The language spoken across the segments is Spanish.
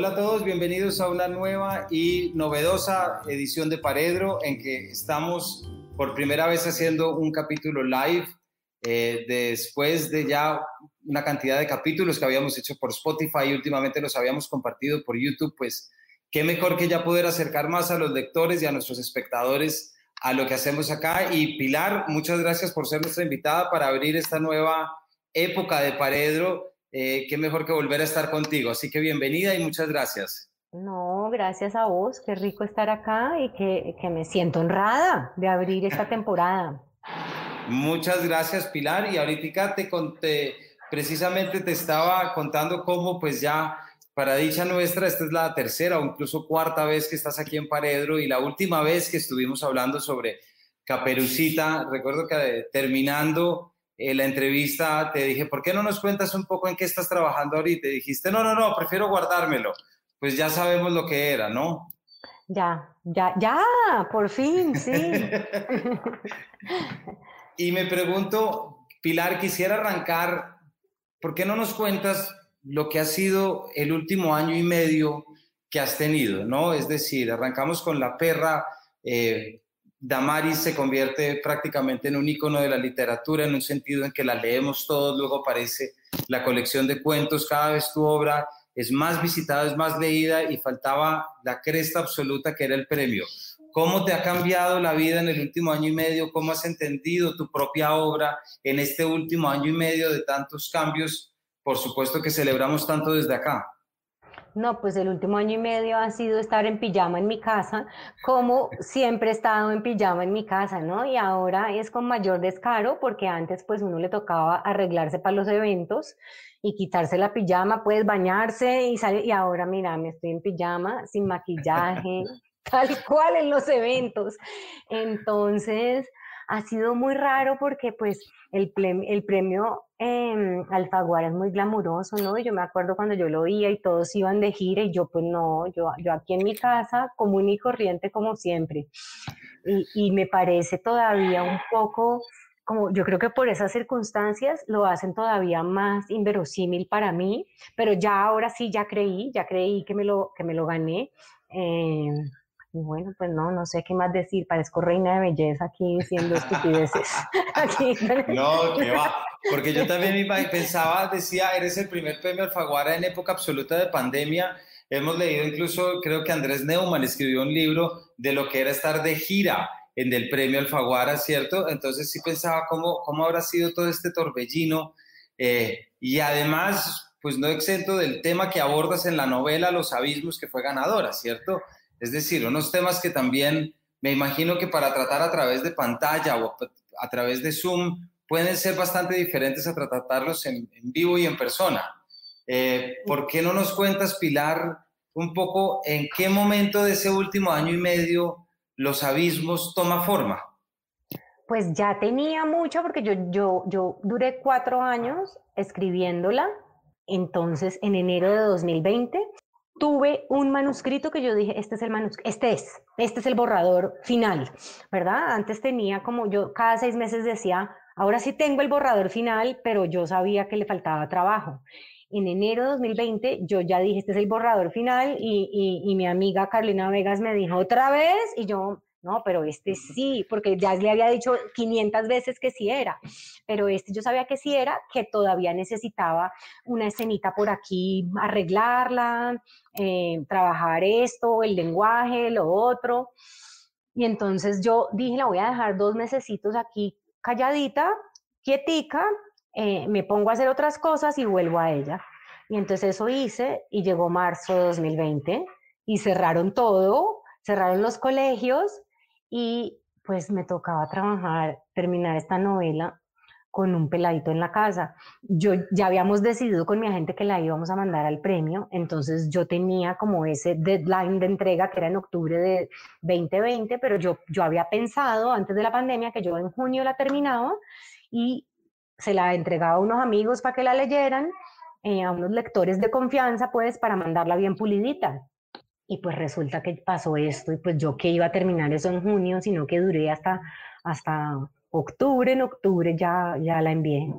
Hola a todos, bienvenidos a una nueva y novedosa edición de Paredro en que estamos por primera vez haciendo un capítulo live eh, después de ya una cantidad de capítulos que habíamos hecho por Spotify y últimamente los habíamos compartido por YouTube, pues qué mejor que ya poder acercar más a los lectores y a nuestros espectadores a lo que hacemos acá. Y Pilar, muchas gracias por ser nuestra invitada para abrir esta nueva época de Paredro. Eh, qué mejor que volver a estar contigo. Así que bienvenida y muchas gracias. No, gracias a vos. Qué rico estar acá y que, que me siento honrada de abrir esta temporada. Muchas gracias, Pilar. Y ahorita te conté, precisamente te estaba contando cómo pues ya para dicha nuestra, esta es la tercera o incluso cuarta vez que estás aquí en Paredro y la última vez que estuvimos hablando sobre Caperucita, recuerdo que terminando eh, la entrevista te dije, ¿por qué no nos cuentas un poco en qué estás trabajando ahorita? Y dijiste, no, no, no, prefiero guardármelo. Pues ya sabemos lo que era, ¿no? Ya, ya, ya, por fin, sí. y me pregunto, Pilar, quisiera arrancar, ¿por qué no nos cuentas lo que ha sido el último año y medio que has tenido, ¿no? Es decir, arrancamos con la perra, eh, Damaris se convierte prácticamente en un icono de la literatura en un sentido en que la leemos todos, luego aparece la colección de cuentos, cada vez tu obra es más visitada, es más leída y faltaba la cresta absoluta que era el premio. ¿Cómo te ha cambiado la vida en el último año y medio? ¿Cómo has entendido tu propia obra en este último año y medio de tantos cambios por supuesto que celebramos tanto desde acá. No, pues el último año y medio ha sido estar en pijama en mi casa, como siempre he estado en pijama en mi casa, ¿no? Y ahora es con mayor descaro, porque antes pues uno le tocaba arreglarse para los eventos y quitarse la pijama, pues bañarse y salir, y ahora mira, me estoy en pijama, sin maquillaje, tal cual en los eventos. Entonces, ha sido muy raro porque pues el, el premio eh, Alfaguara es muy glamuroso, ¿no? Yo me acuerdo cuando yo lo oía y todos iban de gira y yo pues no, yo, yo aquí en mi casa común y corriente como siempre. Y, y me parece todavía un poco como yo creo que por esas circunstancias lo hacen todavía más inverosímil para mí, pero ya ahora sí, ya creí, ya creí que me lo, que me lo gané. Eh, y bueno, pues no, no sé qué más decir, parezco reina de belleza aquí diciendo estupideces. No, que va, porque yo también pensaba, decía, eres el primer premio Alfaguara en época absoluta de pandemia. Hemos leído incluso, creo que Andrés Neumann escribió un libro de lo que era estar de gira en el premio Alfaguara, ¿cierto? Entonces sí pensaba cómo, cómo habrá sido todo este torbellino. Eh, y además, pues no exento del tema que abordas en la novela Los Abismos, que fue ganadora, ¿cierto? Es decir, unos temas que también me imagino que para tratar a través de pantalla o a través de Zoom pueden ser bastante diferentes a tratarlos en, vivo y en persona. Eh, ¿Por qué no nos cuentas, Pilar, un poco en qué momento de ese último año y medio los abismos toma forma? Pues ya tenía mucho porque yo, yo, yo duré cuatro años escribiéndola. Entonces, en enero de 2020 tuve un manuscrito que yo dije, este es el manuscrito, este es, este es el borrador final, ¿verdad? Antes tenía como yo cada seis meses decía, ahora sí tengo el borrador final, pero yo sabía que le faltaba trabajo. En enero de 2020 yo ya dije, este es el borrador final y, y mi amiga Carolina Vegas me dijo otra vez y yo, no, pero este sí, porque ya le había dicho 500 veces que sí era, pero este yo sabía que sí era, que todavía necesitaba una escenita por aquí, arreglarla, eh, trabajar esto, el lenguaje, lo otro. Y entonces yo dije, la voy a dejar dos mesecitos aquí calladita, quietica, eh, me pongo a hacer otras cosas y vuelvo a ella. Y entonces eso hice y llegó marzo de 2020 y cerraron todo, cerraron los colegios y pues me tocaba trabajar, terminar esta novela con un peladito en la casa. Yo ya habíamos decidido con mi agente que la íbamos a mandar al premio, entonces yo tenía como ese deadline de entrega que era en octubre de 2020, pero yo, yo había pensado antes de la pandemia que yo en junio la terminaba y se la entregaba a unos amigos para que la leyeran, eh, a unos lectores de confianza, pues para mandarla bien pulidita. Y pues resulta que pasó esto y pues yo que iba a terminar eso en junio, sino que duré hasta, hasta octubre, en octubre ya, ya la envié.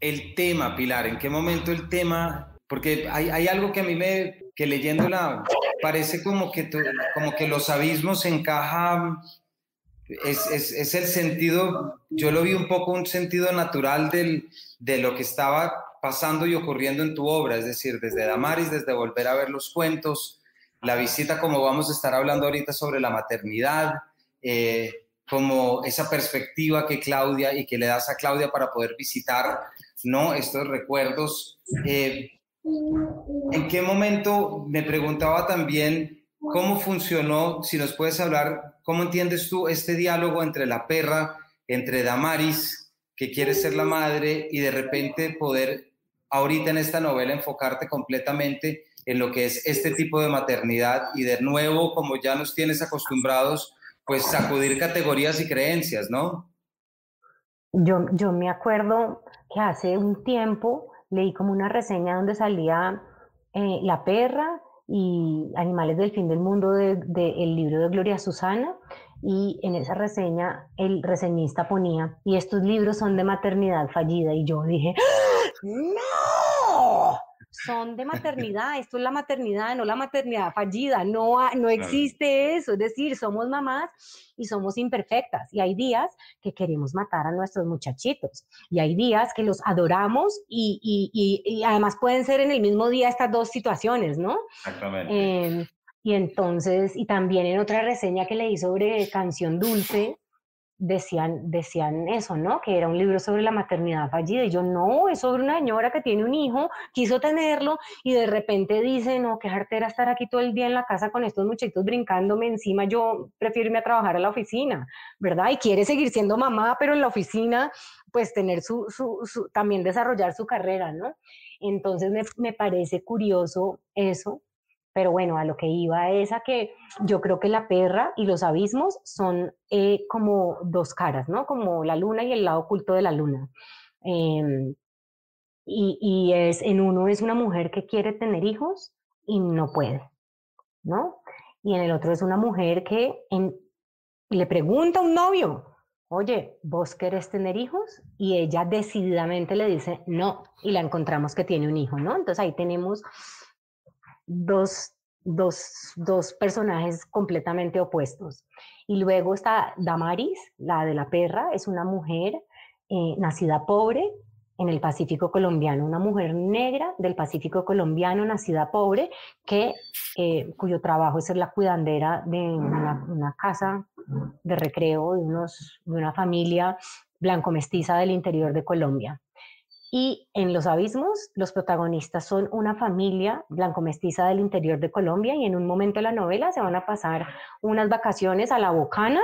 El tema, Pilar, ¿en qué momento el tema porque hay, hay, algo que a mí me, que leyéndola, parece como que, como que los abismos encajan, es, es, es, el sentido, yo lo vi un poco un sentido natural del, de lo que estaba pasando y ocurriendo en tu obra, es decir, desde Damaris, desde volver a ver los cuentos, la visita como vamos a estar hablando ahorita sobre la maternidad, eh, como esa perspectiva que Claudia y que le das a Claudia para poder visitar, ¿no? Estos recuerdos. Eh, ¿En qué momento me preguntaba también cómo funcionó, si nos puedes hablar, cómo entiendes tú este diálogo entre la perra, entre Damaris, que quiere ser la madre, y de repente poder ahorita en esta novela enfocarte completamente en lo que es este tipo de maternidad y de nuevo, como ya nos tienes acostumbrados, pues sacudir categorías y creencias, ¿no? Yo, yo me acuerdo que hace un tiempo leí como una reseña donde salía eh, La perra y Animales del fin del mundo del de, libro de Gloria Susana y en esa reseña el reseñista ponía, y estos libros son de maternidad fallida y yo dije, ¡Ah! no, son de maternidad, esto es la maternidad, no la maternidad fallida, no, no existe eso, es decir, somos mamás y somos imperfectas y hay días que queremos matar a nuestros muchachitos y hay días que los adoramos y, y, y, además pueden ser en el mismo día estas dos situaciones, ¿no? Exactamente. Eh, y entonces, y también en otra reseña que leí sobre Canción Dulce, decían, decían eso, ¿no? Que era un libro sobre la maternidad fallida. Y yo, no, es sobre una señora que tiene un hijo, quiso tenerlo y de repente dice, no, qué jartera estar aquí todo el día en la casa con estos muchachitos brincándome encima, yo prefiero irme a trabajar a la oficina, ¿verdad? Y quiere seguir siendo mamá, pero en la oficina, pues tener su, su, también desarrollar su carrera, ¿no? Entonces me, me parece curioso eso, pero bueno, a lo que iba es a que yo creo que la perra y los abismos son eh, como dos caras, ¿no? Como la luna y el lado oculto de la luna. Em, y, y, es, en uno es una mujer que quiere tener hijos y no puede, ¿no? Y en el otro es una mujer que le pregunta a un novio, oye, ¿vos querés tener hijos? Y ella decididamente le dice, no, y la encontramos que tiene un hijo, ¿no? Entonces ahí tenemos dos, dos, dos personajes completamente opuestos. Y luego está Damaris, la de la perra, es una mujer eh, nacida pobre en el Pacífico colombiano, una mujer negra del Pacífico colombiano, nacida pobre, que, eh, cuyo trabajo es ser la cuidandera de una, una casa de recreo de, unos, de una familia blanco-mestiza del interior de Colombia. Y en Los Abismos, los protagonistas son una familia blanco-mestiza del interior de Colombia y en un momento de la novela se van a pasar unas vacaciones a la Bocana,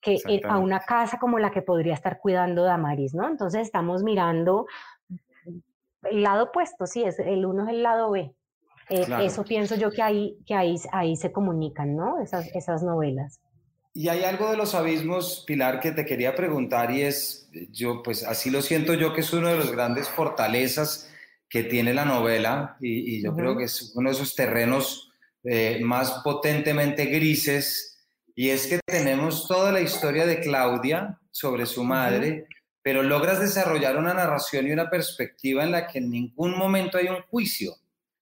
que a una casa como la que podría estar cuidando Damaris, ¿no? Entonces estamos mirando el lado opuesto, sí, es, el uno es el lado B. Eh, eso pienso yo que ahí, que ahí, ahí se comunican, ¿no? Esas, esas novelas. Y hay algo de los abismos, Pilar, que te quería preguntar y es, yo pues así lo siento yo que es uno de los grandes fortalezas que tiene la novela y, yo creo que es uno de esos terrenos eh, más potentemente grises. Y es que tenemos toda la historia de Claudia sobre su madre, pero logras desarrollar una narración y una perspectiva en la que en ningún momento hay un juicio,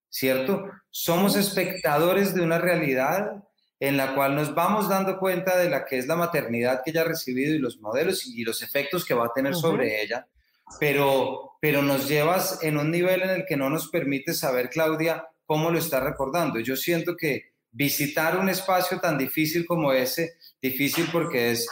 ¿cierto? Somos espectadores de una realidad en la cual nos vamos dando cuenta de la que es la maternidad que ella ha recibido y los modelos y los efectos que va a tener sobre ella, pero, pero nos llevas en un nivel en el que no nos permite saber, Claudia, cómo lo está recordando. Yo siento que visitar un espacio tan difícil como ese, difícil porque es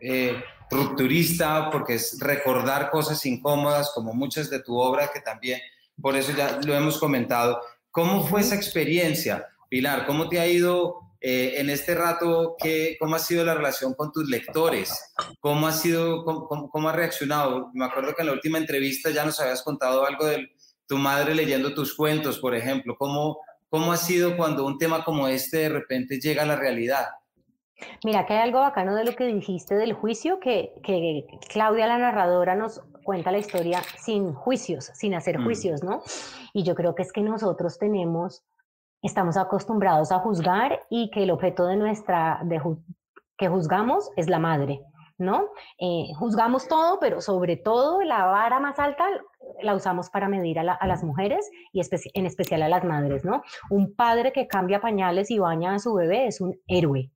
eh, rupturista, porque es recordar cosas incómodas, como muchas de tu obra, que también, por eso ya lo hemos comentado. ¿Cómo fue esa experiencia? Pilar, ¿cómo te ha ido eh, en este rato? Qué, ¿Cómo ha sido la relación con tus lectores? ¿Cómo ha sido, cómo, cómo, ha reaccionado? Me acuerdo que en la última entrevista ya nos habías contado algo de tu madre leyendo tus cuentos, por ejemplo. ¿Cómo, cómo ha sido cuando un tema como este de repente llega a la realidad? Mira, que hay algo bacano de lo que dijiste del juicio, que, que Claudia, la narradora, nos cuenta la historia sin juicios, sin hacer mm. juicios, ¿no? Y yo creo que es que nosotros tenemos estamos acostumbrados a juzgar y que el objeto de nuestra, de que juzgamos es la madre, ¿no? Eh, juzgamos todo, pero sobre todo la vara más alta la usamos para medir a, las mujeres y en especial a las madres, ¿no? Un padre que cambia pañales y baña a su bebé es un héroe,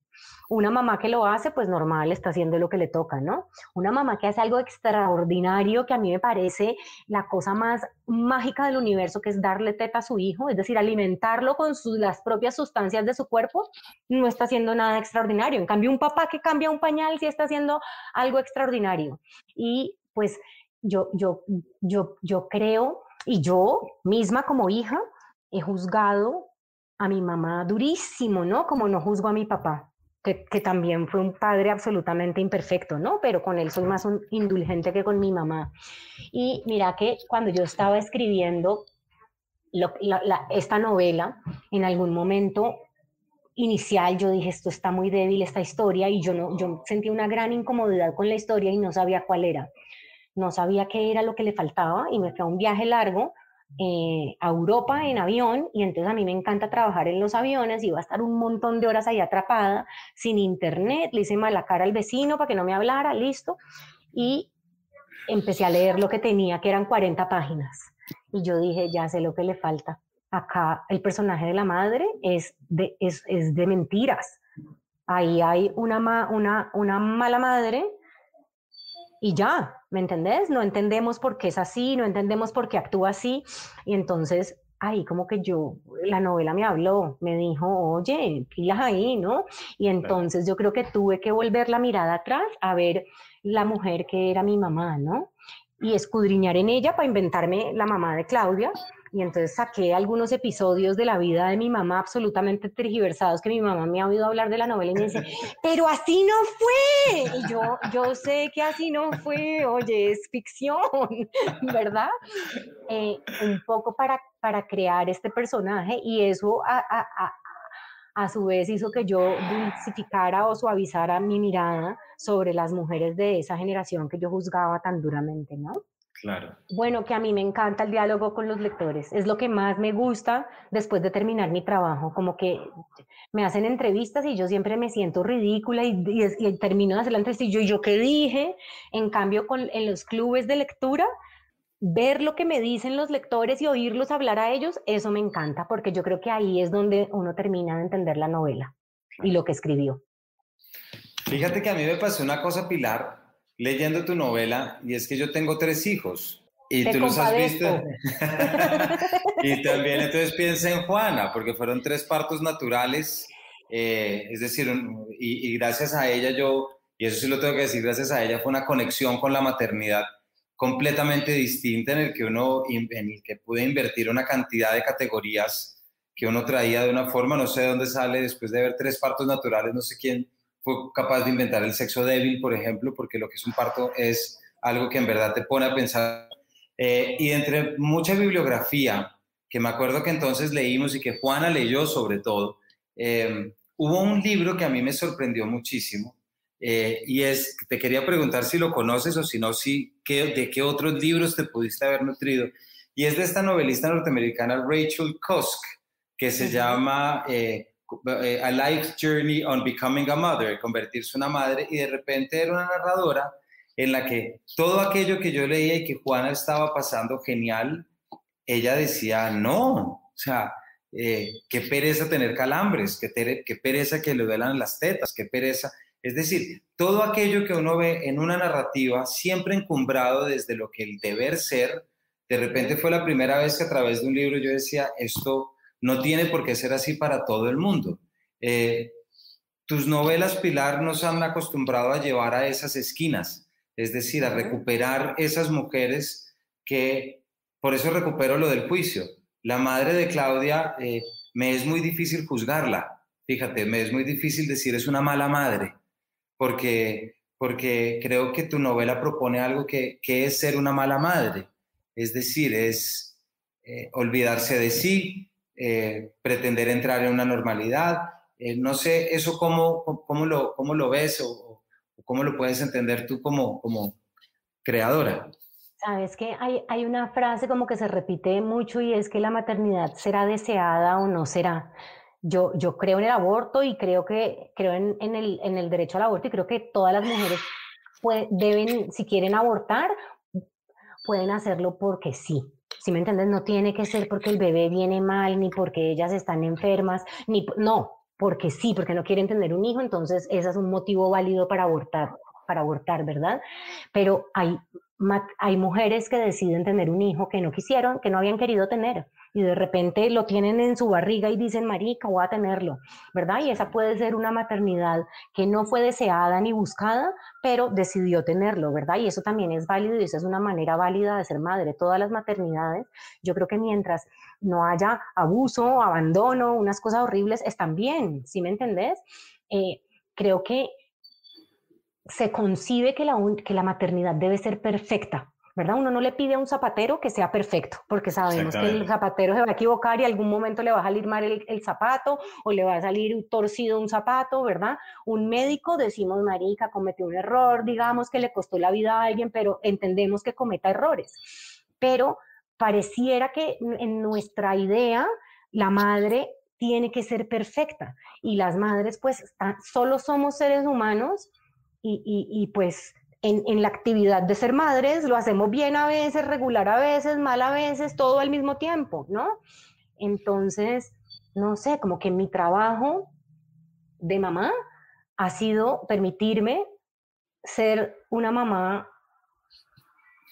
una mamá que lo hace, pues normal, está haciendo lo que le toca, ¿no? Una mamá que hace algo extraordinario que a mí me parece la cosa más mágica del universo, que es darle teta a su hijo, es decir, alimentarlo con las propias sustancias de su cuerpo, no está haciendo nada extraordinario. En cambio, un papá que cambia un pañal sí está haciendo algo extraordinario. Y pues yo, yo, yo, yo creo, y yo misma como hija, he juzgado a mi mamá durísimo, ¿no? Como no juzgo a mi papá que, también fue un padre absolutamente imperfecto, ¿no? Pero con él soy más indulgente que con mi mamá. Y mira que cuando yo estaba escribiendo esta novela, en algún momento inicial yo dije, esto está muy débil, esta historia, y yo, no, yo sentí una gran incomodidad con la historia y no sabía cuál era. No sabía qué era lo que le faltaba y me fue un viaje largo eh, a Europa en avión y entonces a mí me encanta trabajar en los aviones, iba a estar un montón de horas ahí atrapada, sin internet, le hice mala cara al vecino para que no me hablara, listo, y empecé a leer lo que tenía, que eran 40 páginas, y yo dije, ya sé lo que le falta. Acá el personaje de la madre es de, es, es de mentiras. Ahí hay una, una, una mala madre y ya, ¿me entendés? No entendemos por qué es así, no entendemos por qué actúa así. Y entonces ahí como que yo, la novela me habló, me dijo, oye, pilas ahí, ¿no? Y entonces yo creo que tuve que volver la mirada atrás a ver la mujer que era mi mamá, ¿no? Y escudriñar en ella para inventarme la mamá de Claudia y entonces saqué algunos episodios de la vida de mi mamá absolutamente tergiversados que mi mamá me ha oído hablar de la novela y me dice, pero así no fue. Y yo, yo sé que así no fue, oye, es ficción, ¿verdad? Eh, un poco para, para crear este personaje y eso a, a, a su vez hizo que yo dulcificara o suavizara mi mirada sobre las mujeres de esa generación que yo juzgaba tan duramente, ¿no? Claro. Bueno, que a mí me encanta el diálogo con los lectores. Es lo que más me gusta después de terminar mi trabajo. Como que me hacen entrevistas y yo siempre me siento ridícula y, termino de hacer la entrevista y yo, ¿yo qué dije? En cambio, con, en los clubes de lectura, ver lo que me dicen los lectores y oírlos hablar a ellos, eso me encanta porque yo creo que ahí es donde uno termina de entender la novela y lo que escribió. Fíjate que a mí me pasó una cosa, Pilar, leyendo tu novela y es que yo tengo tres hijos. Y tú los has visto. y también entonces piensa en Juana, porque fueron tres partos naturales. Eh, es decir, y, gracias a ella yo, y eso sí lo tengo que decir, gracias a ella fue una conexión con la maternidad completamente distinta en el que uno, en el que pude invertir una cantidad de categorías que uno traía de una forma, no sé de dónde sale después de ver tres partos naturales, no sé quién fue capaz de inventar el sexo débil, por ejemplo, porque lo que es un parto es algo que en verdad te pone a pensar. Eh, y entre mucha bibliografía, que me acuerdo que entonces leímos y que Juana leyó sobre todo, eh, hubo un libro que a mí me sorprendió muchísimo, eh, y es, te quería preguntar si lo conoces o si no, si, qué, de qué otros libros te pudiste haber nutrido. Y es de esta novelista norteamericana Rachel Cusk, que se llama eh, a Life Journey on Becoming a Mother, convertirse una madre, y de repente era una narradora en la que todo aquello que yo leía y que Juana estaba pasando genial, ella decía, no, o sea, eh, qué pereza tener calambres, qué, qué pereza que le duelan las tetas, qué pereza. Es decir, todo aquello que uno ve en una narrativa, siempre encumbrado desde lo que el deber ser, de repente fue la primera vez que a través de un libro yo decía, esto no tiene por qué ser así para todo el mundo. Eh, tus novelas, Pilar, nos han acostumbrado a llevar a esas esquinas, es decir, a recuperar esas mujeres que, por eso recupero lo del juicio. La madre de Claudia, eh, me es muy difícil juzgarla, fíjate, me es muy difícil decir es una mala madre, porque, porque creo que tu novela propone algo que, es ser una mala madre, es decir, es eh, olvidarse de sí, eh, pretender entrar en una normalidad. Eh, no sé, eso cómo, cómo, lo, cómo lo ves o, cómo lo puedes entender tú como, como creadora. Sabes que hay, hay una frase como que se repite mucho y es que la maternidad será deseada o no será. Yo, yo creo en el aborto y creo, que, creo en, en, el, en el derecho al aborto y creo que todas las mujeres deben, si quieren abortar, pueden hacerlo porque sí. Si me entiendes, no tiene que ser porque el bebé viene mal, ni porque ellas están enfermas, ni no, porque sí, porque no quieren tener un hijo, entonces ese es un motivo válido para abortar, para abortar, ¿verdad? Pero hay hay mujeres que deciden tener un hijo que no quisieron, que no habían querido tener, y de repente lo tienen en su barriga y dicen, marica, voy a tenerlo, ¿verdad? Y esa puede ser una maternidad que no fue deseada ni buscada, pero decidió tenerlo, ¿verdad? Y eso también es válido y eso es una manera válida de ser madre. Todas las maternidades, yo creo que mientras no haya abuso, abandono, unas cosas horribles, están bien, ¿sí me entendés? Eh, creo que se concibe que la, que la maternidad debe ser perfecta, ¿verdad? Uno no le pide a un zapatero que sea perfecto, porque sabemos que el zapatero se va a equivocar y algún momento le va a salir mal el, zapato o le va a salir torcido un zapato, ¿verdad? Un médico, decimos, marica, cometió un error, digamos que le costó la vida a alguien, pero entendemos que cometa errores. Pero pareciera que en nuestra idea la madre tiene que ser perfecta y las madres pues solo somos seres humanos y, pues en, la actividad de ser madres lo hacemos bien a veces, regular a veces, mal a veces, todo al mismo tiempo, ¿no? Entonces, no sé, como que mi trabajo de mamá ha sido permitirme ser una mamá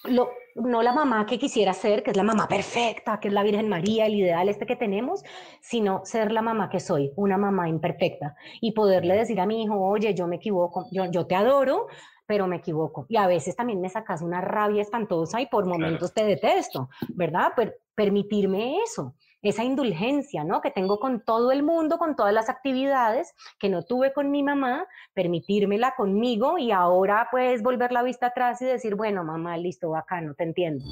lo, no la mamá que quisiera ser, que es la mamá perfecta, que es la Virgen María, el ideal este que tenemos, sino ser la mamá que soy, una mamá imperfecta, y poderle decir a mi hijo, oye, yo me equivoco, yo, yo te adoro, pero me equivoco. Y a veces también me sacas una rabia espantosa y por momentos te detesto, ¿verdad? Per permitirme eso esa indulgencia, ¿no? Que tengo con todo el mundo, con todas las actividades que no tuve con mi mamá, permitírmela conmigo y ahora pues volver la vista atrás y decir, bueno, mamá, listo, acá no te entiendo.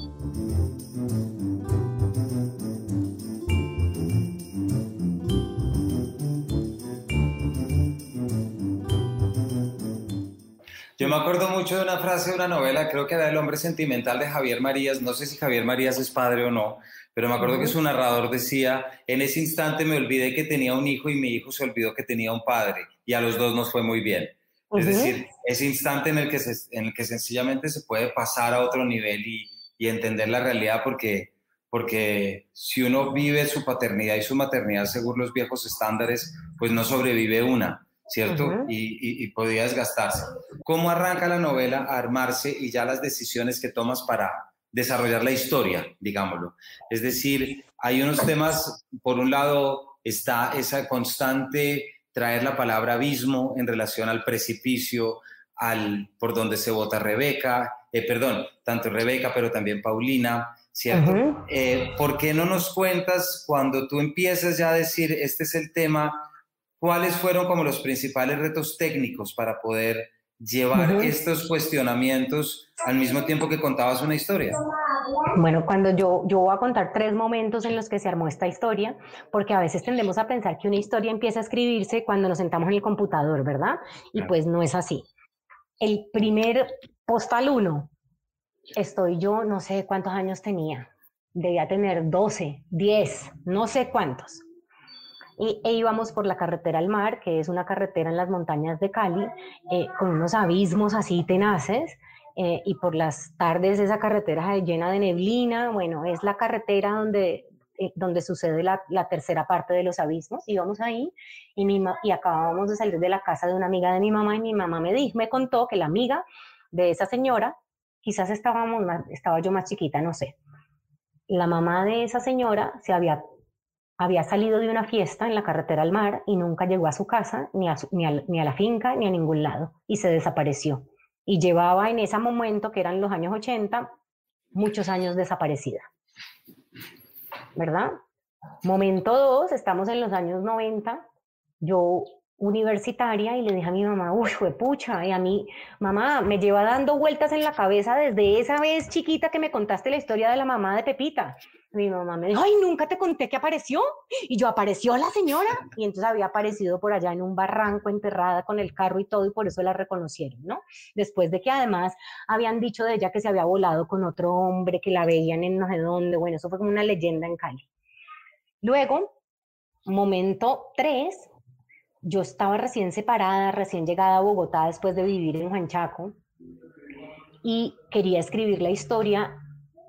Yo me acuerdo mucho de una frase de una novela, creo que era El hombre sentimental de Javier Marías, no sé si Javier Marías es padre o no, pero me acuerdo que su narrador decía, en ese instante me olvidé que tenía un hijo y mi hijo se olvidó que tenía un padre y a los dos nos fue muy bien. Es decir, ese instante en el, que en el que sencillamente se puede pasar a otro nivel y, y entender la realidad porque, porque si uno vive su paternidad y su maternidad según los viejos estándares, pues no sobrevive una, ¿cierto? y, y, podría desgastarse. ¿Cómo arranca la novela a armarse y ya las decisiones que tomas para, desarrollar la historia, digámoslo. Es decir, hay unos temas, por un lado está esa constante traer la palabra abismo en relación al precipicio, al por donde se vota Rebeca, eh, perdón, tanto Rebeca, pero también Paulina, ¿cierto? Eh, ¿Por qué no nos cuentas cuando tú empiezas ya a decir, este es el tema, cuáles fueron como los principales retos técnicos para poder llevar estos cuestionamientos al mismo tiempo que contabas una historia? Bueno, cuando yo, yo voy a contar tres momentos en los que se armó esta historia, porque a veces tendemos a pensar que una historia empieza a escribirse cuando nos sentamos en el computador, ¿verdad? Y pues no es así. El primer postal uno, estoy yo, no sé cuántos años tenía, debía tener 12, 10, no sé cuántos y, e íbamos por la carretera al mar, que es una carretera en las montañas de Cali, eh, con unos abismos así tenaces, eh, y por las tardes esa carretera llena de neblina, bueno, es la carretera donde, eh, donde sucede la, tercera parte de los abismos, íbamos ahí y, mi, y acabábamos de salir de la casa de una amiga de mi mamá y mi mamá me dijo, me contó que la amiga de esa señora, quizás estaba yo más chiquita, no sé, la mamá de esa señora se había había salido de una fiesta en la carretera al mar y nunca llegó a su casa, ni a, ni, a, la finca, ni a ningún lado, y se desapareció. Y llevaba en ese momento, que eran los años 80, muchos años desaparecida. ¿Verdad? Momento 2, estamos en los años 90, yo universitaria y le dije a mi mamá, uy, fue pucha, y a mí, mamá, me lleva dando vueltas en la cabeza desde esa vez chiquita que me contaste la historia de la mamá de Pepita. Mi mamá me dijo, ay, nunca te conté que apareció. Y yo, apareció la señora. Y entonces había aparecido por allá en un barranco enterrada con el carro y todo, y por eso la reconocieron, ¿no? Después de que además habían dicho de ella que se había volado con otro hombre, que la veían en no sé dónde. Bueno, eso fue como una leyenda en Cali. Luego, momento tres, yo estaba recién separada, recién llegada a Bogotá después de vivir en Juanchaco. y quería escribir la historia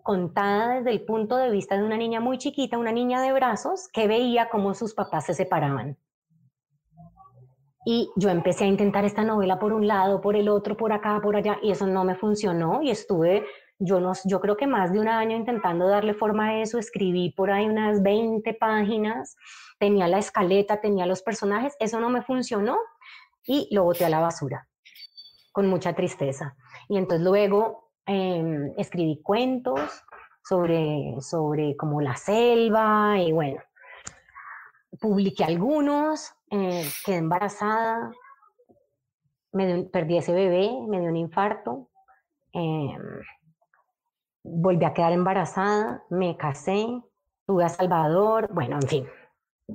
contada desde el punto de vista de una niña muy chiquita, una niña de brazos, que veía cómo sus papás se separaban. Y yo empecé a intentar esta novela por un lado, por el otro, por acá, por allá, y eso no me funcionó y estuve, yo, no, yo creo que más de un año intentando darle forma a eso, escribí por ahí unas 20 páginas, tenía la escaleta, tenía los personajes, eso no me funcionó y lo boté a la basura, con mucha tristeza. Y entonces luego em, escribí cuentos sobre, sobre como la selva y bueno, publiqué algunos, eh, quedé embarazada, me perdí ese bebé, me dio un infarto, em, volví a quedar embarazada, me casé, tuve a Salvador, bueno, en fin.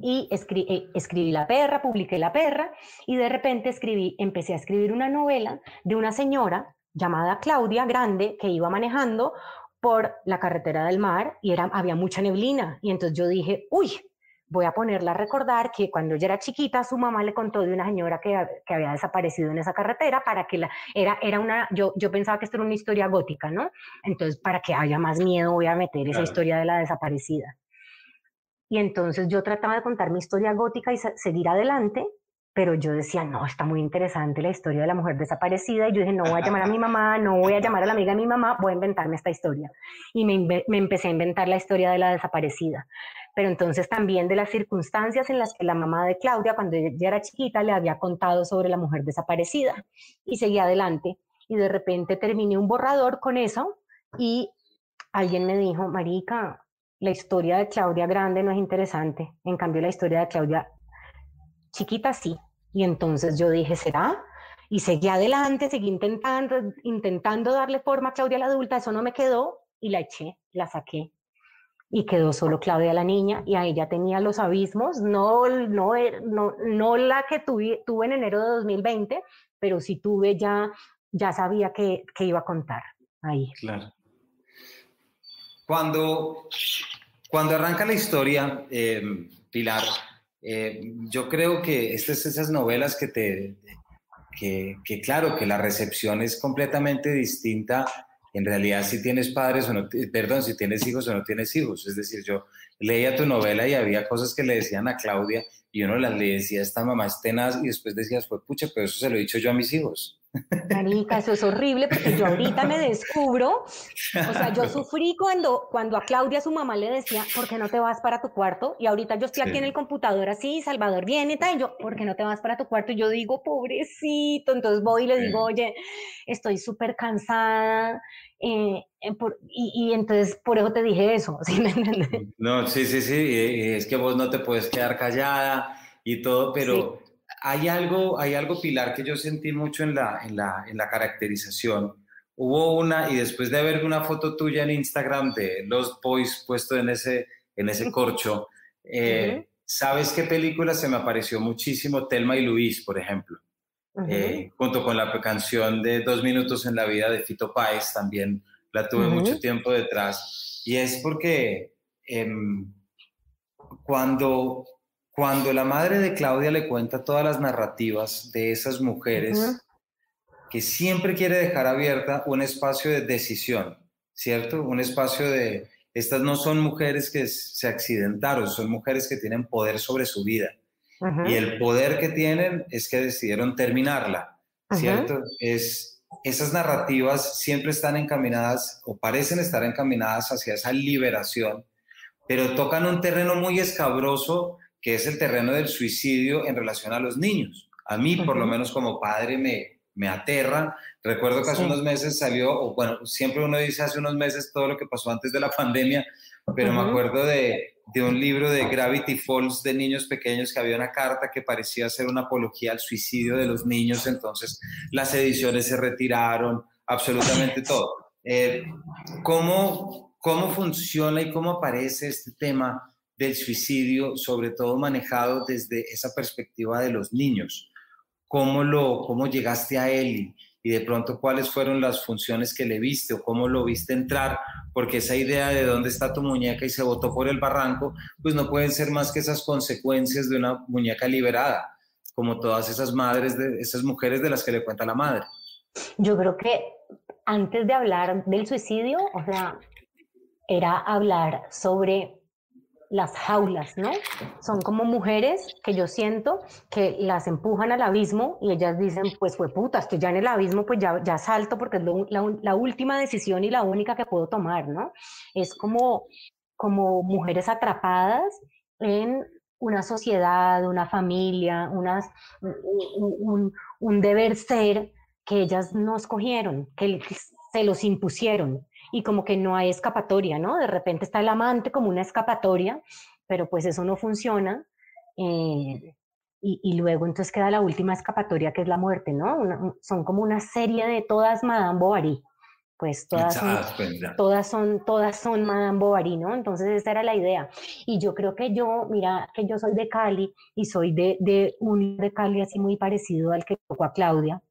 Y eh, escribí La perra, publiqué La perra y de repente escribí, empecé a escribir una novela de una señora llamada Claudia Grande que iba manejando por la carretera del mar y era, había mucha neblina. Y entonces yo dije, uy, voy a ponerla a recordar que cuando ella era chiquita, su mamá le contó de una señora que, que había desaparecido en esa carretera para que la, era, era una, yo, yo pensaba que esto era una historia gótica, ¿no? Entonces, para que haya más miedo, voy a meter esa historia de la desaparecida. Y entonces yo trataba de contar mi historia gótica y seguir adelante, pero yo decía, no, está muy interesante la historia de la mujer desaparecida. Y yo dije, no voy a llamar a mi mamá, no voy a llamar a la amiga de mi mamá, voy a inventarme esta historia. Y me, me empecé a inventar la historia de la desaparecida pero entonces también de las circunstancias en las que la mamá de Claudia, cuando ella era chiquita, le había contado sobre la mujer desaparecida y seguía adelante. Y de repente terminé un borrador con eso y alguien me dijo, Marica, la historia de Claudia grande no es interesante, en cambio la historia de Claudia chiquita sí. Y entonces yo dije, ¿será? Y seguí adelante, seguí intentando, intentando darle forma a Claudia la adulta, eso no me quedó y la eché, la saqué y quedó solo Claudia la niña y ahí ya tenía los abismos, no, no, no, no la que tuve, tuve en enero de 2020, pero sí tuve ya, ya sabía que, que iba a contar ahí. Claro. Cuando, cuando arranca la historia, eh, Pilar, eh, yo creo que estas esas novelas que te, que, claro, que la recepción es completamente distinta en realidad si tienes padres o no, perdón, si tienes hijos o no tienes hijos. Es decir, yo leía tu novela y había cosas que le decían a Claudia y uno las le decía, esta mamá es tenaz y después decías, pues pucha, pero eso se lo he dicho yo a mis hijos. Marica, eso es horrible porque yo ahorita me descubro, o sea, yo sufrí cuando, cuando a Claudia su mamá le decía, ¿por qué no te vas para tu cuarto? Y ahorita yo estoy aquí en el computador así, Salvador viene y tal, y yo, ¿por qué no te vas para tu cuarto? Y yo digo, pobrecito, entonces voy y le digo, oye, estoy súper cansada, eh, eh, y, y, entonces por eso te dije eso, ¿sí me entiendes? No, sí, sí, sí, es que vos no te puedes quedar callada y todo, pero hay algo, hay algo, Pilar, que yo sentí mucho en la, en la, en la caracterización. Hubo una, y después de ver una foto tuya en Instagram de los boys puesto en ese, en ese corcho, eh, ¿sabes qué película se me apareció muchísimo? Telma y Luis, por ejemplo. Eh, junto con la canción de Dos Minutos en la Vida de Fito Páez, también la tuve mucho tiempo detrás. Y es porque em, cuando cuando la madre de Claudia le cuenta todas las narrativas de esas mujeres, que siempre quiere dejar abierta un espacio de decisión, ¿cierto? Un espacio de, estas no son mujeres que se accidentaron, son mujeres que tienen poder sobre su vida. Y el poder que tienen es que decidieron terminarla, ¿cierto? Es, esas narrativas siempre están encaminadas o parecen estar encaminadas hacia esa liberación, pero tocan un terreno muy escabroso que es el terreno del suicidio en relación a los niños. A mí, por lo menos como padre, me, me aterra. Recuerdo que hace unos meses salió, o bueno, siempre uno dice hace unos meses todo lo que pasó antes de la pandemia, pero me acuerdo de, de, un libro de Gravity Falls de niños pequeños que había una carta que parecía ser una apología al suicidio de los niños, entonces las ediciones se retiraron, absolutamente todo. Eh, ¿cómo, ¿Cómo funciona y cómo aparece este tema del suicidio, sobre todo manejado desde esa perspectiva de los niños. ¿Cómo, lo, cómo llegaste a él y, de pronto cuáles fueron las funciones que le viste o cómo lo viste entrar? Porque esa idea de dónde está tu muñeca y se botó por el barranco, pues no pueden ser más que esas consecuencias de una muñeca liberada, como todas esas madres, de, esas mujeres de las que le cuenta la madre. Yo creo que antes de hablar del suicidio, o sea, era hablar sobre las jaulas, ¿no? Son como mujeres que yo siento que las empujan al abismo y ellas dicen, pues fue puta, estoy ya en el abismo, pues ya, ya salto porque es la, última decisión y la única que puedo tomar, ¿no? Es como, como mujeres atrapadas en una sociedad, una familia, un, un deber ser que ellas no escogieron, que se los impusieron y como que no hay escapatoria, ¿no? De repente está el amante como una escapatoria, pero pues eso no funciona. Eh, y, luego entonces queda la última escapatoria que es la muerte, ¿no? son como una serie de todas Madame Bovary. Pues todas son, todas son, todas son Madame Bovary, ¿no? Entonces esa era la idea. Y yo creo que yo, mira, que yo soy de Cali y soy de, de un de Cali así muy parecido al que tocó a Claudia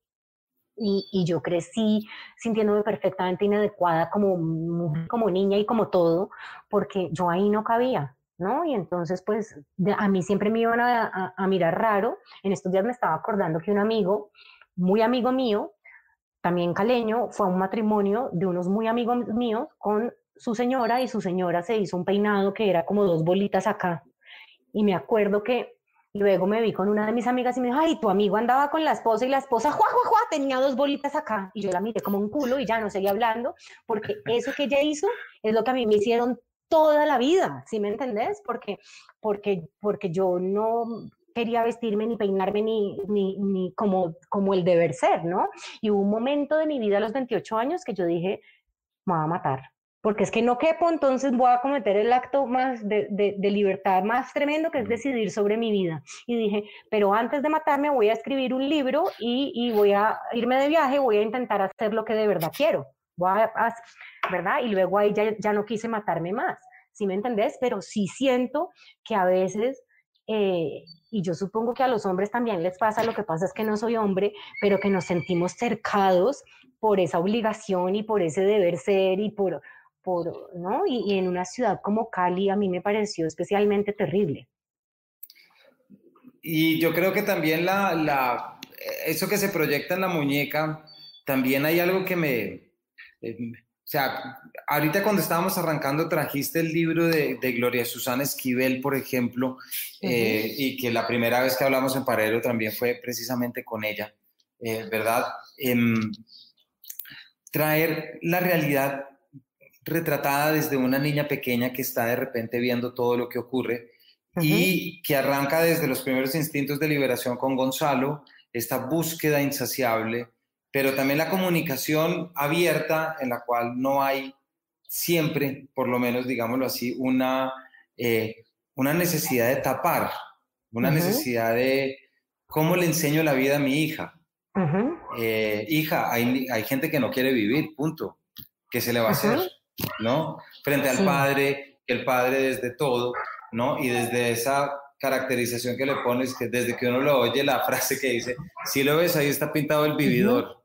y, yo crecí sintiéndome perfectamente inadecuada como, como niña y como todo, porque yo ahí no cabía, ¿no? Y entonces, pues, a mí siempre me iban a, mirar raro. En estos días me estaba acordando que un amigo, muy amigo mío, también caleño, fue a un matrimonio de unos muy amigos míos con su señora y su señora se hizo un peinado que era como dos bolitas acá. Y me acuerdo que Luego me vi con una de mis amigas y me dijo, ay, tu amigo andaba con la esposa y la esposa, juá, juá, juá, tenía dos bolitas acá. Y yo la miré como un culo y ya no seguí hablando, porque eso que ella hizo es lo que a mí me hicieron toda la vida, ¿sí me entendés? Porque, porque, porque yo no quería vestirme ni peinarme ni, ni, ni como, como el deber ser, ¿no? Y hubo un momento de mi vida a los 28 años que yo dije, me va a matar, porque es que no quepo, entonces voy a cometer el acto más de, de, libertad más tremendo que es decidir sobre mi vida. Y dije, pero antes de matarme voy a escribir un libro y, y voy a irme de viaje, voy a intentar hacer lo que de verdad quiero, voy a, ¿verdad? Y luego ahí ya, ya no quise matarme más, ¿sí me entendés? Pero sí siento que a veces... Eh, y yo supongo que a los hombres también les pasa, lo que pasa es que no soy hombre, pero que nos sentimos cercados por esa obligación y por ese deber ser y por, ¿no? Y, en una ciudad como Cali a mí me pareció especialmente terrible. Y yo creo que también la, la, eso que se proyecta en la muñeca, también hay algo que me... Eh, o sea, ahorita cuando estábamos arrancando trajiste el libro de, de Gloria Susana Esquivel, por ejemplo, eh, y que la primera vez que hablamos en Parero también fue precisamente con ella, eh, ¿verdad? Em, traer la realidad retratada desde una niña pequeña que está de repente viendo todo lo que ocurre y que arranca desde los primeros instintos de liberación con Gonzalo, esta búsqueda insaciable, pero también la comunicación abierta en la cual no hay siempre, por lo menos digámoslo así, una, eh, una necesidad de tapar, una necesidad de cómo le enseño la vida a mi hija. Eh, hija, hay, hay, gente que no quiere vivir, punto. ¿Qué se le va a hacer? ¿No? Frente al padre, el padre desde todo, ¿no? Y desde esa caracterización que le pones, que desde que uno lo oye, la frase que dice, si lo ves, ahí está pintado el vividor.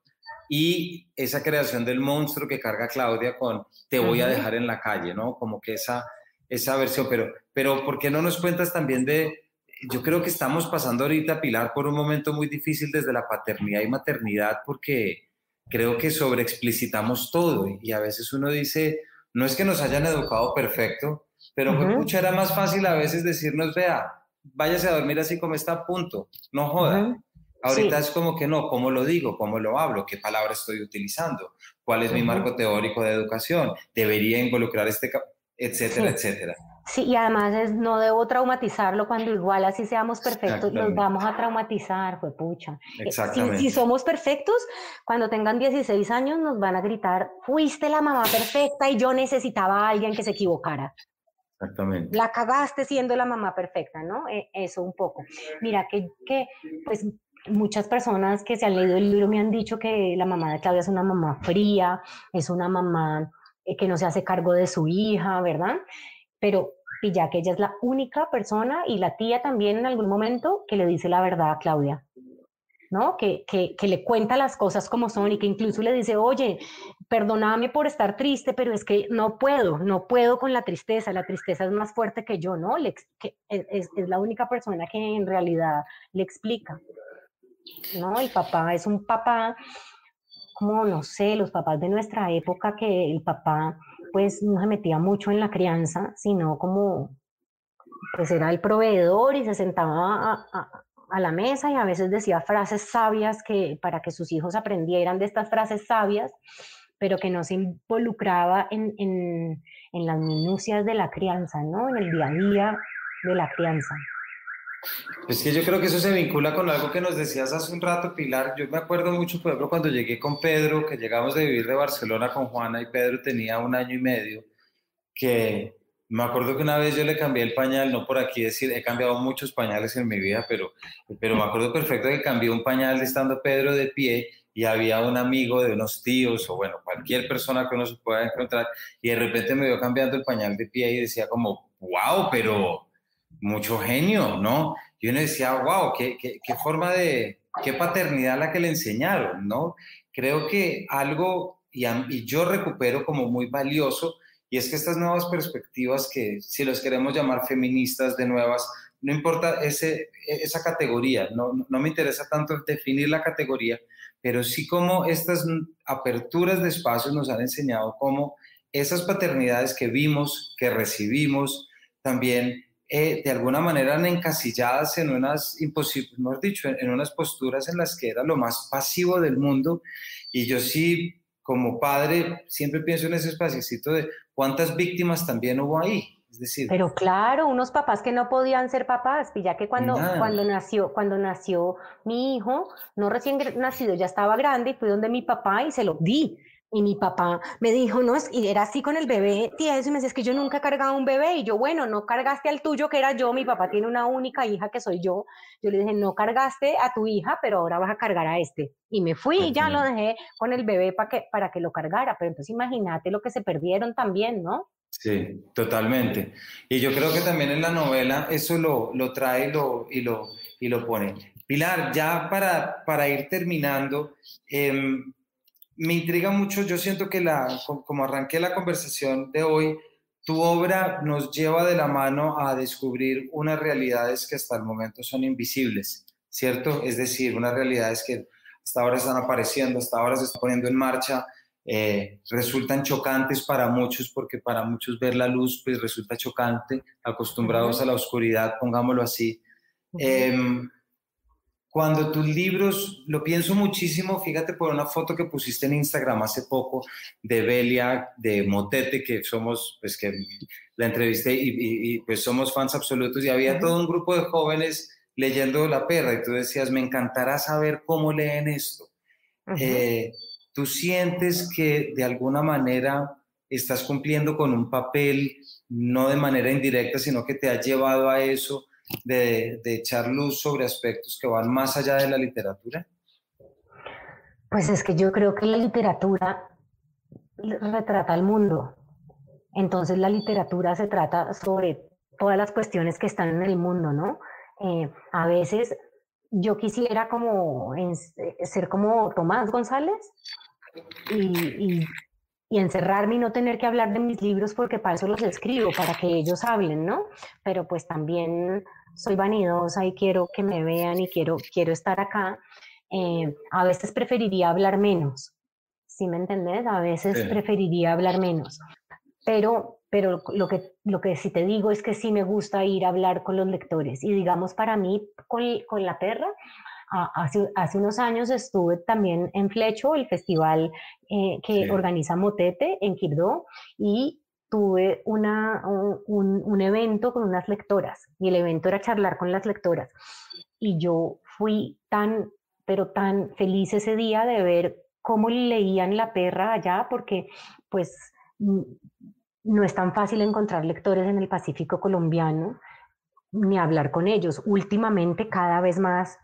Y esa creación del monstruo que carga Claudia con, te voy a dejar en la calle, ¿no? Como que esa, esa versión, pero, pero ¿por qué no nos cuentas también de, yo creo que estamos pasando ahorita, Pilar, por un momento muy difícil desde la paternidad y maternidad, porque creo que sobreexplicitamos todo y a veces uno dice, no es que nos hayan educado perfecto, pero uh era más fácil a veces decirnos, vea, váyase a dormir así como está, punto, no joda. Ahorita es como que no, ¿cómo lo digo? ¿Cómo lo hablo? ¿Qué palabra estoy utilizando? ¿Cuál es mi marco teórico de educación? ¿Debería involucrar este, etcétera, etcétera? Sí, y además es, no debo traumatizarlo cuando igual así seamos perfectos, nos vamos a traumatizar, fue pucha. Eh, Exactamente. Si, somos perfectos, cuando tengan 16 años nos van a gritar, fuiste la mamá perfecta y yo necesitaba a alguien que se equivocara. Exactamente. La cagaste siendo la mamá perfecta, ¿no? E, eso un poco. Mira, que, que pues muchas personas que se han leído el libro me han dicho que la mamá de Claudia es una mamá fría, es una mamá eh, que no se hace cargo de su hija, ¿verdad? pero ya que ella es la única persona y la tía también en algún momento que le dice la verdad a Claudia, ¿no? Que, que, le cuenta las cosas como son y que incluso le dice, oye, perdóname por estar triste, pero es que no puedo, no puedo con la tristeza, la tristeza es más fuerte que yo, ¿no? Es, es, la única persona que en realidad le explica, ¿no? El papá es un papá como, no sé, los papás de nuestra época, que el papá pues no se metía mucho en la crianza, sino como, pues era el proveedor y se sentaba a, la mesa y a veces decía frases sabias que para que sus hijos aprendieran de estas frases sabias, pero que no se involucraba en, en, en las minucias de la crianza, ¿no? En el día a día de la crianza. Es que yo creo que eso se vincula con algo que nos decías hace un rato, Pilar. Yo me acuerdo mucho, por ejemplo, cuando llegué con Pedro, que llegamos de vivir de Barcelona con Juana y Pedro tenía un año y medio, que me acuerdo que una vez yo le cambié el pañal, no por aquí decir, he cambiado muchos pañales en mi vida, pero, pero me acuerdo perfecto que cambié un pañal estando Pedro de pie y había un amigo de unos tíos o bueno, cualquier persona que uno se pueda encontrar y de repente me vio cambiando el pañal de pie y decía como, wow, pero mucho genio, ¿no? Y uno decía, wow, qué, qué, qué forma de, qué paternidad la que le enseñaron, ¿no? Creo que algo, y, y, yo recupero como muy valioso, y es que estas nuevas perspectivas que, si los queremos llamar feministas de nuevas, no importa ese, esa categoría, no, no me interesa tanto definir la categoría, pero sí como estas aperturas de espacios nos han enseñado cómo esas paternidades que vimos, que recibimos, también eh, de alguna manera encasilladas en unas, mejor dicho, en, unas posturas en las que era lo más pasivo del mundo. Y yo sí, como padre, siempre pienso en ese espacito de cuántas víctimas también hubo ahí. Es decir, pero claro, unos papás que no podían ser papás, ya que cuando, cuando, nació, cuando nació mi hijo, no recién nacido, ya estaba grande y fui donde mi papá y se lo di. Y mi papá me dijo, no, y era así con el bebé tieso, y me decía, es que yo nunca he cargado un bebé, y yo, bueno, no cargaste al tuyo, que era yo, mi papá tiene una única hija que soy yo, yo le dije, no cargaste a tu hija, pero ahora vas a cargar a este, y me fui y ya lo dejé con el bebé para que, para que lo cargara, pero entonces imagínate lo que se perdieron también, ¿no? Sí, totalmente. Y yo creo que también en la novela eso lo, lo trae y lo, y, lo, y lo pone. Pilar, ya para, para ir terminando, eh, me intriga mucho, yo siento que la, como arranqué la conversación de hoy, tu obra nos lleva de la mano a descubrir unas realidades que hasta el momento son invisibles, ¿cierto? Es decir, unas realidades que hasta ahora están apareciendo, hasta ahora se están poniendo en marcha, eh, resultan chocantes para muchos, porque para muchos ver la luz pues resulta chocante, acostumbrados a la oscuridad, pongámoslo así cuando tus libros, lo pienso muchísimo, fíjate por una foto que pusiste en Instagram hace poco de Belia, de Motete, que somos, pues que la entrevisté y, pues somos fans absolutos y había todo un grupo de jóvenes leyendo La Perra y tú decías, me encantará saber cómo leen esto. Eh, ¿Tú sientes que de alguna manera estás cumpliendo con un papel, no de manera indirecta, sino que te ha llevado a eso? De, echar luz sobre aspectos que van más allá de la literatura? Pues es que yo creo que la literatura retrata al mundo. Entonces la literatura se trata sobre todas las cuestiones que están en el mundo, ¿no? Eh, a veces yo quisiera como ser como Tomás González y, y encerrarme y no tener que hablar de mis libros porque para eso los escribo, para que ellos hablen, ¿no? Pero pues también soy vanidosa y quiero que me vean y quiero, quiero estar acá. Eh, a veces preferiría hablar menos, ¿sí me entendés? A veces preferiría hablar menos. Pero, pero lo, que, lo que sí te digo es que sí me gusta ir a hablar con los lectores. Y digamos, para mí, con, con la perra, Hace, hace, unos años estuve también en Flecho, el festival eh, que organiza Motete en Quirdó, y tuve una, un, un, evento con unas lectoras, y el evento era charlar con las lectoras. Y yo fui tan, pero tan feliz ese día de ver cómo leían la perra allá, porque pues no es tan fácil encontrar lectores en el Pacífico colombiano, ni hablar con ellos. Últimamente cada vez más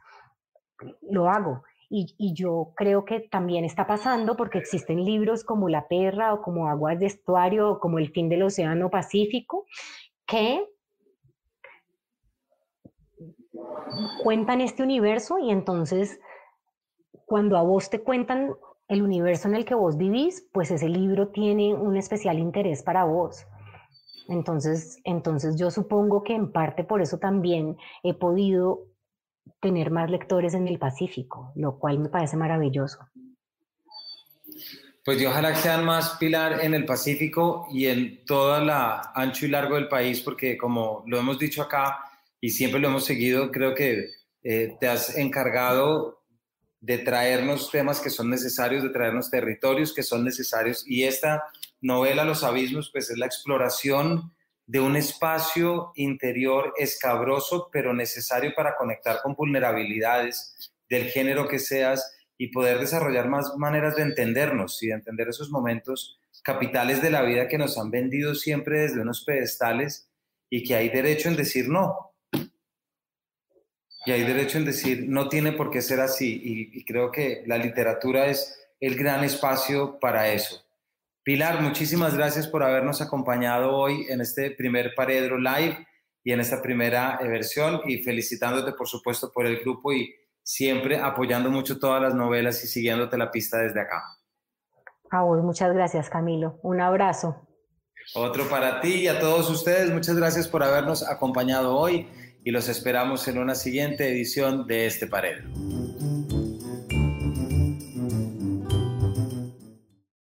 lo hago. Y, yo creo que también está pasando porque existen libros como La Perra o como Aguas de Estuario o como El fin del Océano Pacífico que cuentan este universo y entonces cuando a vos te cuentan el universo en el que vos vivís, pues ese libro tiene un especial interés para vos. Entonces, entonces yo supongo que en parte por eso también he podido tener más lectores en el Pacífico, lo cual me parece maravilloso. Pues yo ojalá sean más pilar en el Pacífico y en toda la ancho y largo del país, porque como lo hemos dicho acá y siempre lo hemos seguido, creo que eh, te has encargado de traernos temas que son necesarios, de traernos territorios que son necesarios. Y esta novela, Los Abismos, pues es la exploración de un espacio interior escabroso, pero necesario para conectar con vulnerabilidades del género que seas y poder desarrollar más maneras de entendernos y de entender esos momentos capitales de la vida que nos han vendido siempre desde unos pedestales y que hay derecho en decir no. Y hay derecho en decir no tiene por qué ser así. Y, creo que la literatura es el gran espacio para eso. Pilar, muchísimas gracias por habernos acompañado hoy en este primer Paredro Live y en esta primera versión y felicitándote por supuesto por el grupo y siempre apoyando mucho todas las novelas y siguiéndote la pista desde acá. A vos, muchas gracias Camilo. Un abrazo. Otro para ti y a todos ustedes. Muchas gracias por habernos acompañado hoy y los esperamos en una siguiente edición de este Paredro.